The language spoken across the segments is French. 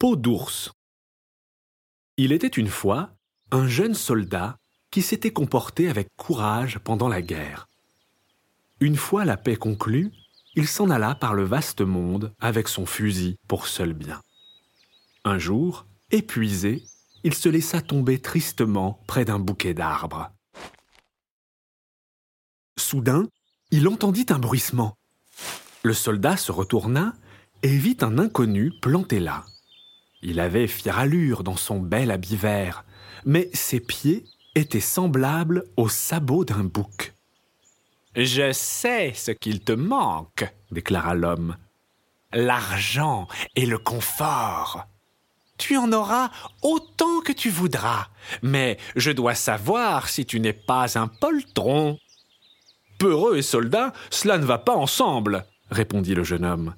Peau d'ours. Il était une fois un jeune soldat qui s'était comporté avec courage pendant la guerre. Une fois la paix conclue, il s'en alla par le vaste monde avec son fusil pour seul bien. Un jour, épuisé, il se laissa tomber tristement près d'un bouquet d'arbres. Soudain, il entendit un bruissement. Le soldat se retourna et vit un inconnu planté là. Il avait fière allure dans son bel habit vert, mais ses pieds étaient semblables aux sabots d'un bouc. Je sais ce qu'il te manque, déclara l'homme. L'argent et le confort. Tu en auras autant que tu voudras, mais je dois savoir si tu n'es pas un poltron. Peureux et soldat, cela ne va pas ensemble, répondit le jeune homme.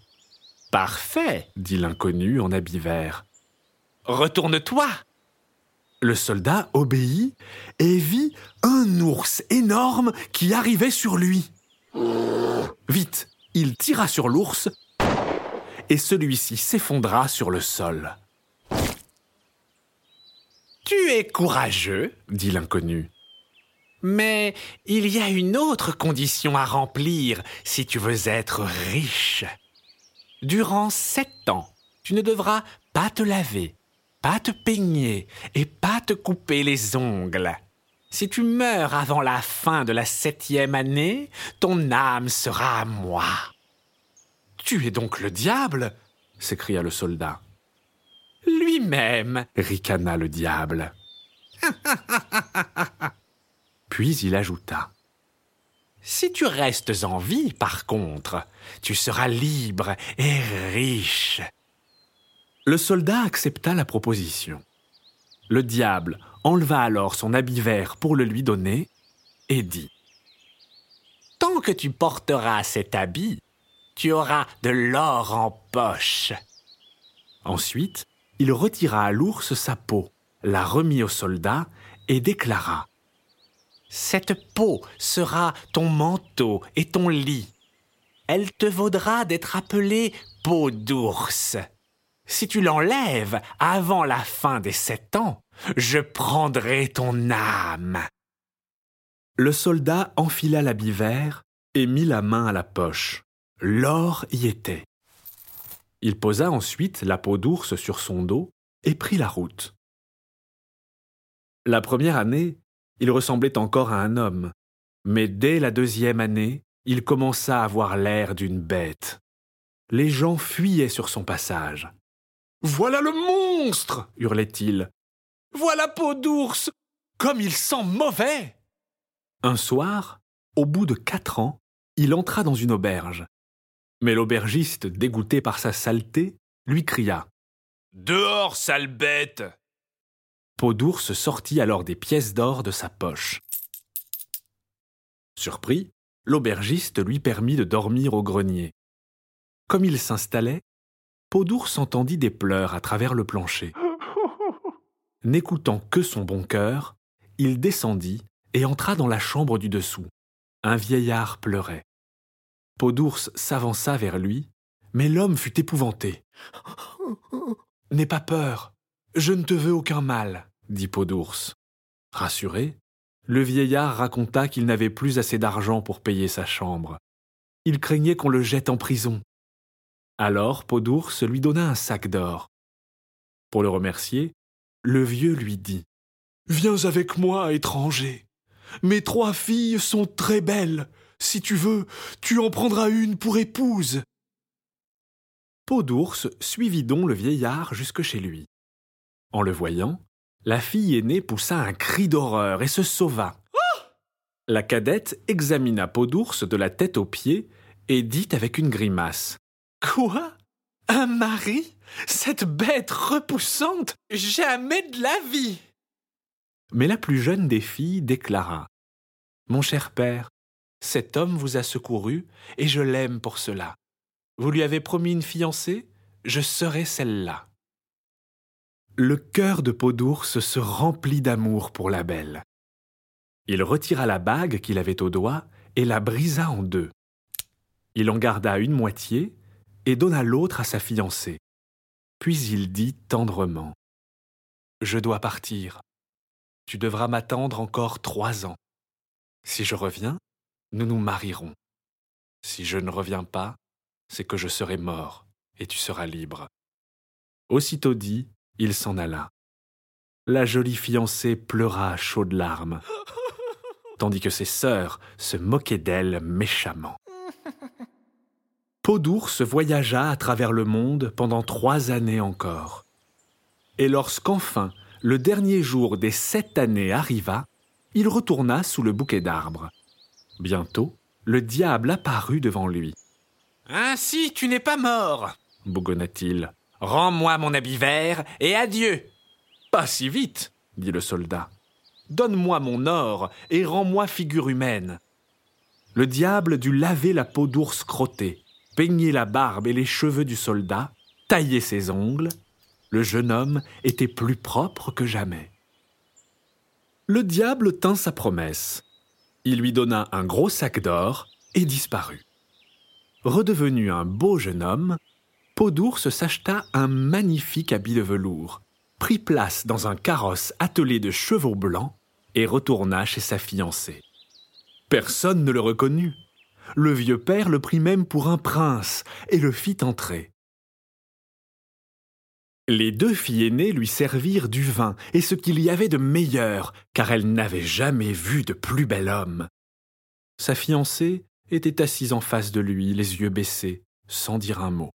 Parfait, dit l'inconnu en habit vert. Retourne-toi. Le soldat obéit et vit un ours énorme qui arrivait sur lui. Vite, il tira sur l'ours et celui-ci s'effondra sur le sol. Tu es courageux, dit l'inconnu. Mais il y a une autre condition à remplir si tu veux être riche. Durant sept ans, tu ne devras pas te laver, pas te peigner et pas te couper les ongles. Si tu meurs avant la fin de la septième année, ton âme sera à moi. Tu es donc le diable? s'écria le soldat. Lui-même, ricana le diable. Puis il ajouta. Si tu restes en vie, par contre, tu seras libre et riche. Le soldat accepta la proposition. Le diable enleva alors son habit vert pour le lui donner et dit Tant que tu porteras cet habit, tu auras de l'or en poche. Ensuite, il retira à l'ours sa peau, la remit au soldat et déclara Cette peau sera ton manteau et ton lit. Elle te vaudra d'être appelé peau d'ours. Si tu l'enlèves avant la fin des sept ans, je prendrai ton âme. Le soldat enfila l'habit vert et mit la main à la poche. L'or y était. Il posa ensuite la peau d'ours sur son dos et prit la route. La première année, il ressemblait encore à un homme, mais dès la deuxième année, il commença à avoir l'air d'une bête. Les gens fuyaient sur son passage. Voilà le monstre hurlait-il. Voilà peau d'ours Comme il sent mauvais Un soir, au bout de quatre ans, il entra dans une auberge. Mais l'aubergiste, dégoûté par sa saleté, lui cria Dehors, sale bête Peau d'ours sortit alors des pièces d'or de sa poche. Surpris, l'aubergiste lui permit de dormir au grenier. Comme il s'installait, Peau d'ours entendit des pleurs à travers le plancher. N'écoutant que son bon cœur, il descendit et entra dans la chambre du dessous. Un vieillard pleurait. Peau d'ours s'avança vers lui, mais l'homme fut épouvanté. N'aie pas peur, je ne te veux aucun mal, dit Peau d'ours. Rassuré, le vieillard raconta qu'il n'avait plus assez d'argent pour payer sa chambre. Il craignait qu'on le jette en prison. Alors Peau lui donna un sac d'or. Pour le remercier, le vieux lui dit Viens avec moi, étranger. Mes trois filles sont très belles. Si tu veux, tu en prendras une pour épouse. Peau d'ours suivit donc le vieillard jusque chez lui. En le voyant, la fille aînée poussa un cri d'horreur et se sauva. la cadette examina Peau d'ours de la tête aux pieds et dit avec une grimace. Quoi? Un mari? Cette bête repoussante? Jamais de la vie Mais la plus jeune des filles déclara. Mon cher père, cet homme vous a secouru, et je l'aime pour cela. Vous lui avez promis une fiancée, je serai celle-là. Le cœur de peau d'ours se remplit d'amour pour la belle. Il retira la bague qu'il avait au doigt et la brisa en deux. Il en garda une moitié et donna l'autre à sa fiancée. Puis il dit tendrement Je dois partir. Tu devras m'attendre encore trois ans. Si je reviens, nous nous marierons. Si je ne reviens pas, c'est que je serai mort, et tu seras libre. Aussitôt dit, il s'en alla. La jolie fiancée pleura à chaudes larmes, tandis que ses sœurs se moquaient d'elle méchamment. Peau d'ours voyagea à travers le monde pendant trois années encore. Et lorsqu'enfin le dernier jour des sept années arriva, il retourna sous le bouquet d'arbres. Bientôt, le diable apparut devant lui. Ainsi tu n'es pas mort, bougonna-t-il. Rends-moi mon habit vert et adieu. Pas si vite, dit le soldat. Donne-moi mon or et rends-moi figure humaine. Le diable dut laver la peau d'ours crotté, peigner la barbe et les cheveux du soldat, tailler ses ongles. Le jeune homme était plus propre que jamais. Le diable tint sa promesse. Il lui donna un gros sac d'or et disparut. Redevenu un beau jeune homme, Peau s'acheta un magnifique habit de velours, prit place dans un carrosse attelé de chevaux blancs et retourna chez sa fiancée. Personne ne le reconnut. Le vieux père le prit même pour un prince et le fit entrer. Les deux filles aînées lui servirent du vin et ce qu'il y avait de meilleur, car elles n'avaient jamais vu de plus bel homme. Sa fiancée était assise en face de lui, les yeux baissés, sans dire un mot.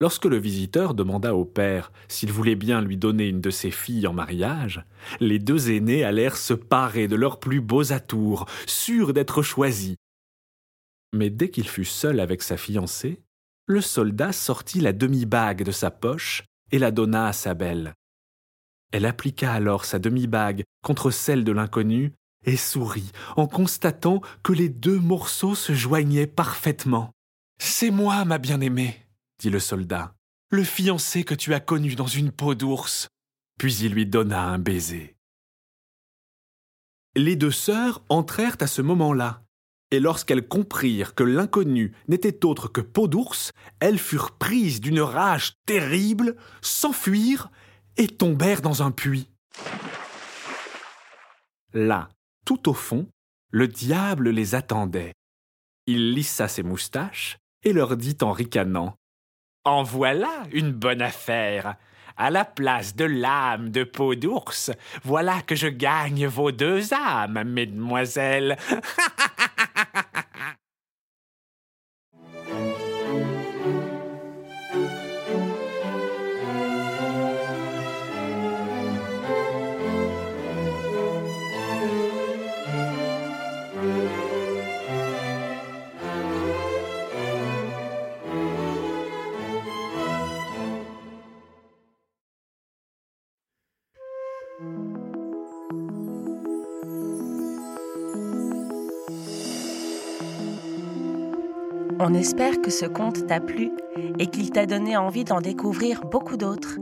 Lorsque le visiteur demanda au père s'il voulait bien lui donner une de ses filles en mariage, les deux aînés allèrent se parer de leurs plus beaux atours, sûrs d'être choisis. Mais dès qu'il fut seul avec sa fiancée, le soldat sortit la demi-bague de sa poche et la donna à sa belle. Elle appliqua alors sa demi-bague contre celle de l'inconnu et sourit en constatant que les deux morceaux se joignaient parfaitement. C'est moi, ma bien-aimée, dit le soldat, le fiancé que tu as connu dans une peau d'ours. Puis il lui donna un baiser. Les deux sœurs entrèrent à ce moment-là, et lorsqu'elles comprirent que l'inconnu n'était autre que peau d'ours, elles furent prises d'une rage terrible, s'enfuirent et tombèrent dans un puits. Là, tout au fond, le diable les attendait. Il lissa ses moustaches et leur dit en ricanant En voilà une bonne affaire. À la place de l'âme de peau d'ours, voilà que je gagne vos deux âmes, mesdemoiselles. On espère que ce conte t'a plu et qu'il t'a donné envie d'en découvrir beaucoup d'autres.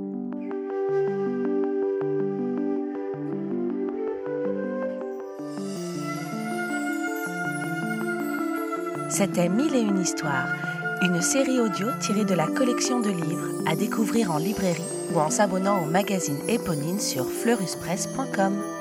C'était Mille et une histoires, une série audio tirée de la collection de livres à découvrir en librairie ou en s'abonnant au magazine Éponine sur fleuruspresse.com.